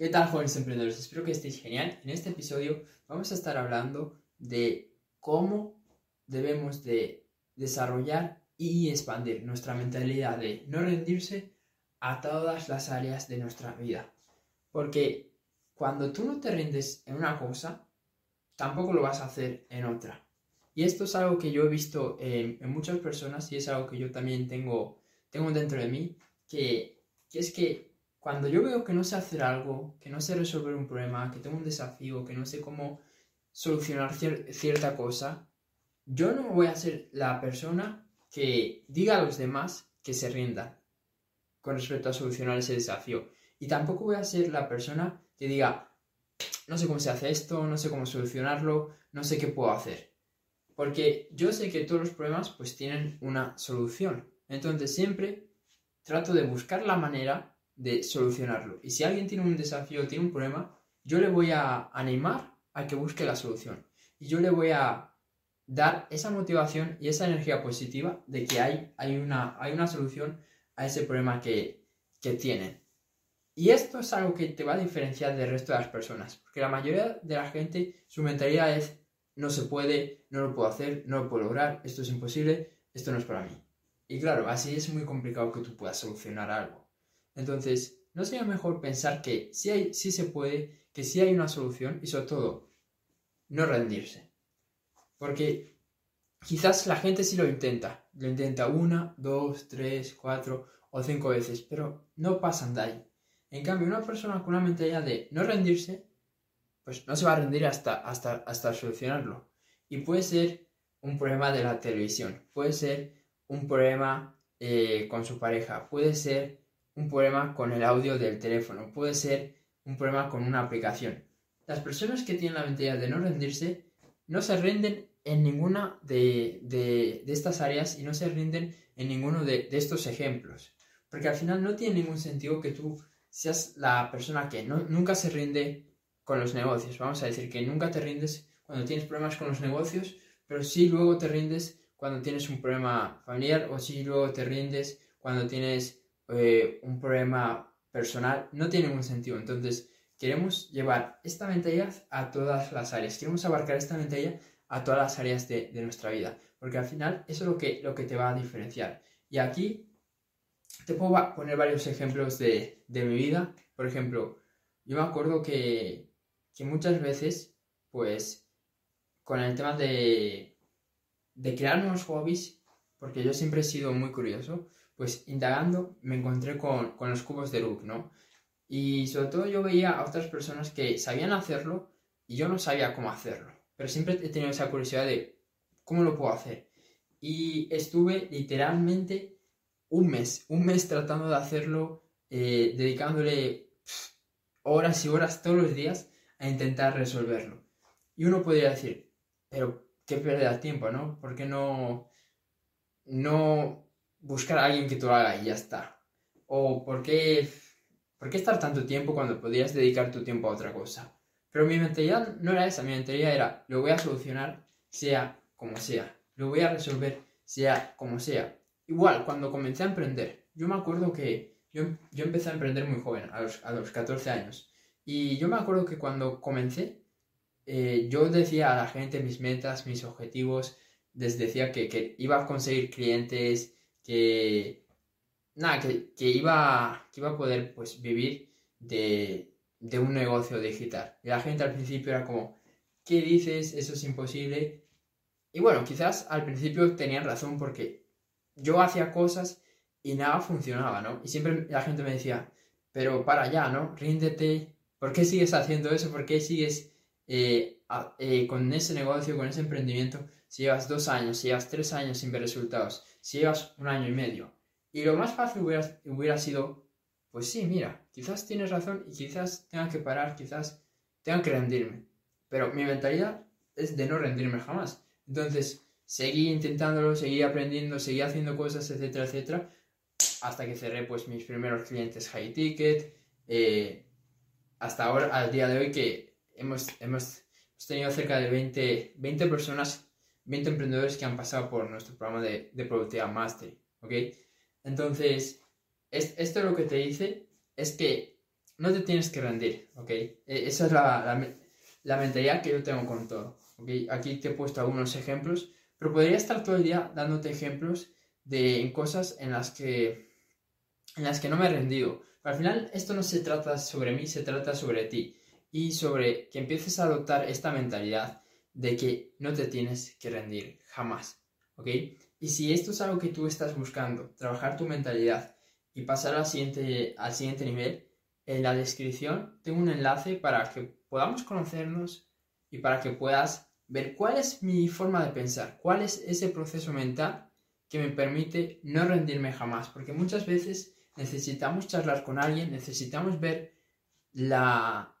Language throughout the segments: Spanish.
¿Qué tal, jóvenes emprendedores? Espero que estéis genial. En este episodio vamos a estar hablando de cómo debemos de desarrollar y expandir nuestra mentalidad de no rendirse a todas las áreas de nuestra vida. Porque cuando tú no te rindes en una cosa, tampoco lo vas a hacer en otra. Y esto es algo que yo he visto en, muchas personas y es algo que yo también tengo, tengo dentro de mí, que, que es que cuando yo veo que no sé hacer algo, que no sé resolver un problema, que tengo un desafío, que no sé cómo solucionar cierta cosa, yo no voy a ser la persona que diga a los demás que se rindan con respecto a solucionar ese desafío. Y tampoco voy a ser la persona que diga, no sé cómo se hace esto, no sé cómo solucionarlo, no sé qué puedo hacer. Porque yo sé que todos los problemas pues tienen una solución. Entonces siempre trato de buscar la manera de solucionarlo. Y si alguien tiene un desafío, tiene un problema, yo le voy a animar a que busque la solución. Y yo le voy a dar esa motivación y esa energía positiva de que hay, hay, una, hay una solución a ese problema que, que tienen. Y esto es algo que te va a diferenciar del resto de las personas, porque la mayoría de la gente, su mentalidad es, no se puede, no lo puedo hacer, no lo puedo lograr, esto es imposible, esto no es para mí. Y claro, así es muy complicado que tú puedas solucionar algo. Entonces, ¿no sería mejor pensar que sí, hay, sí se puede, que sí hay una solución y sobre todo, no rendirse? Porque quizás la gente sí lo intenta, lo intenta una, dos, tres, cuatro o cinco veces, pero no pasan de ahí. En cambio, una persona con una mentalidad de no rendirse, pues no se va a rendir hasta, hasta, hasta solucionarlo. Y puede ser un problema de la televisión, puede ser un problema eh, con su pareja, puede ser un problema con el audio del teléfono, puede ser un problema con una aplicación. Las personas que tienen la mentalidad de no rendirse no se rinden en ninguna de, estas áreas y no se rinden en ninguno de, estos ejemplos. Porque al final no tiene ningún sentido que tú seas la persona que nunca se rinde con los negocios. Vamos a decir que nunca te rindes cuando tienes problemas con los negocios, pero sí luego te rindes cuando tienes un problema familiar o sí luego te rindes cuando tienes eh, un problema personal, no tiene ningún sentido. Entonces, queremos llevar esta mentalidad a todas las áreas, queremos abarcar esta mentalidad a todas las áreas de, nuestra vida, porque al final eso es lo que, lo que te va a diferenciar. Y aquí te puedo poner varios ejemplos de, mi vida. Por ejemplo, yo me acuerdo que, que muchas veces, pues, con el tema de, de crear nuevos hobbies, porque yo siempre he sido muy curioso, pues indagando me encontré con, los cubos de Rubik, ¿no? Y sobre todo yo veía a otras personas que sabían hacerlo y yo no sabía cómo hacerlo. Pero siempre he tenido esa curiosidad de cómo lo puedo hacer. Y estuve literalmente un mes, un mes tratando de hacerlo, eh, dedicándole horas y horas todos los días a intentar resolverlo. Y uno podría decir, pero qué pérdida de tiempo, ¿no? ¿Por qué no, no buscar a alguien que lo haga y ya está. O por qué, por qué estar tanto tiempo cuando podrías dedicar tu tiempo a otra cosa. Pero mi mentalidad no era esa, mi mentalidad era, lo voy a solucionar sea como sea, lo voy a resolver sea como sea. Igual, cuando comencé a emprender, yo me acuerdo que yo, yo empecé a emprender muy joven, a los, a los 14 años. Y yo me acuerdo que cuando comencé, eh, yo decía a la gente mis metas, mis objetivos, les decía que, que iba a conseguir clientes, que, nada, que, iba, que iba a poder pues, vivir de, un negocio digital. Y la gente al principio era como, ¿qué dices? Eso es imposible. Y bueno, quizás al principio tenían razón porque yo hacía cosas y nada funcionaba, ¿no? Y siempre la gente me decía, pero para allá, ¿no? Ríndete, ¿por qué sigues haciendo eso? ¿Por qué sigues eh, eh, con ese negocio, con ese emprendimiento, si llevas dos años, si llevas tres años sin ver resultados? si llevas un año y medio. Y lo más fácil hubiera, sido, pues sí, mira, quizás tienes razón y quizás tenga que parar, quizás tenga que rendirme. Pero mi mentalidad es de no rendirme jamás. Entonces, seguí intentándolo, seguí aprendiendo, seguí haciendo cosas, etcétera, etcétera, hasta que cerré pues mis primeros clientes high ticket, eh, hasta ahora, al día de hoy que hemos, hemos, tenido cerca de 20, 20 personas 20 emprendedores que han pasado por nuestro programa de, de Productividad Mastery, ¿ok? Entonces, esto lo que te dice es que no te tienes que rendir, ¿ok? E, esa es la, la, mentalidad que yo tengo con todo, ¿ok? Aquí te he puesto algunos ejemplos, pero podría estar todo el día dándote ejemplos de cosas en las que, en las que no me he rendido. Pero al final esto no se trata sobre mí, se trata sobre ti y sobre que empieces a adoptar esta mentalidad de que no te tienes que rendir jamás, ¿ok? Y si esto es algo que tú estás buscando, trabajar tu mentalidad y pasar al siguiente, al siguiente nivel, en la descripción tengo un enlace para que podamos conocernos y para que puedas ver cuál es mi forma de pensar, cuál es ese proceso mental que me permite no rendirme jamás, porque muchas veces necesitamos charlar con alguien, necesitamos ver la,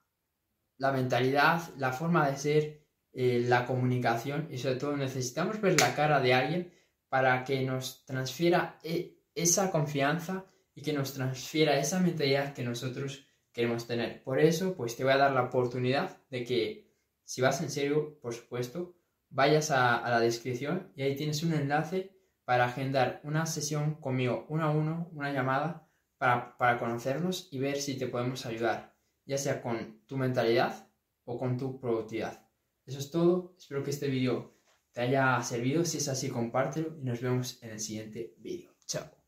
la mentalidad, la forma de ser, eh, la comunicación y sobre todo necesitamos ver la cara de alguien para que nos transfiera e, esa confianza y que nos transfiera esa mentalidad que nosotros queremos tener. Por eso, pues te voy a dar la oportunidad de que, si vas en serio, por supuesto, vayas a, la descripción y ahí tienes un enlace para agendar una sesión conmigo uno a uno, una llamada, para, para conocernos y ver si te podemos ayudar, ya sea con tu mentalidad o con tu productividad. Eso es todo, espero que este vídeo te haya servido. Si es así, compártelo y nos vemos en el siguiente vídeo. Chao.